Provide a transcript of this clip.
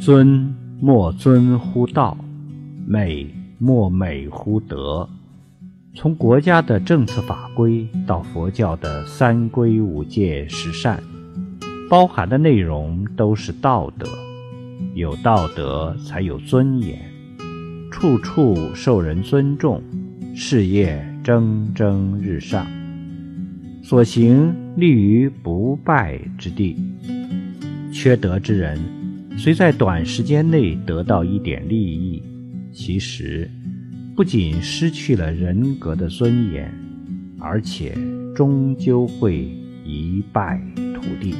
尊莫尊乎道，美莫美乎德。从国家的政策法规到佛教的三规五戒十善，包含的内容都是道德。有道德才有尊严，处处受人尊重，事业蒸蒸日上，所行立于不败之地。缺德之人，虽在短时间内得到一点利益，其实。不仅失去了人格的尊严，而且终究会一败涂地。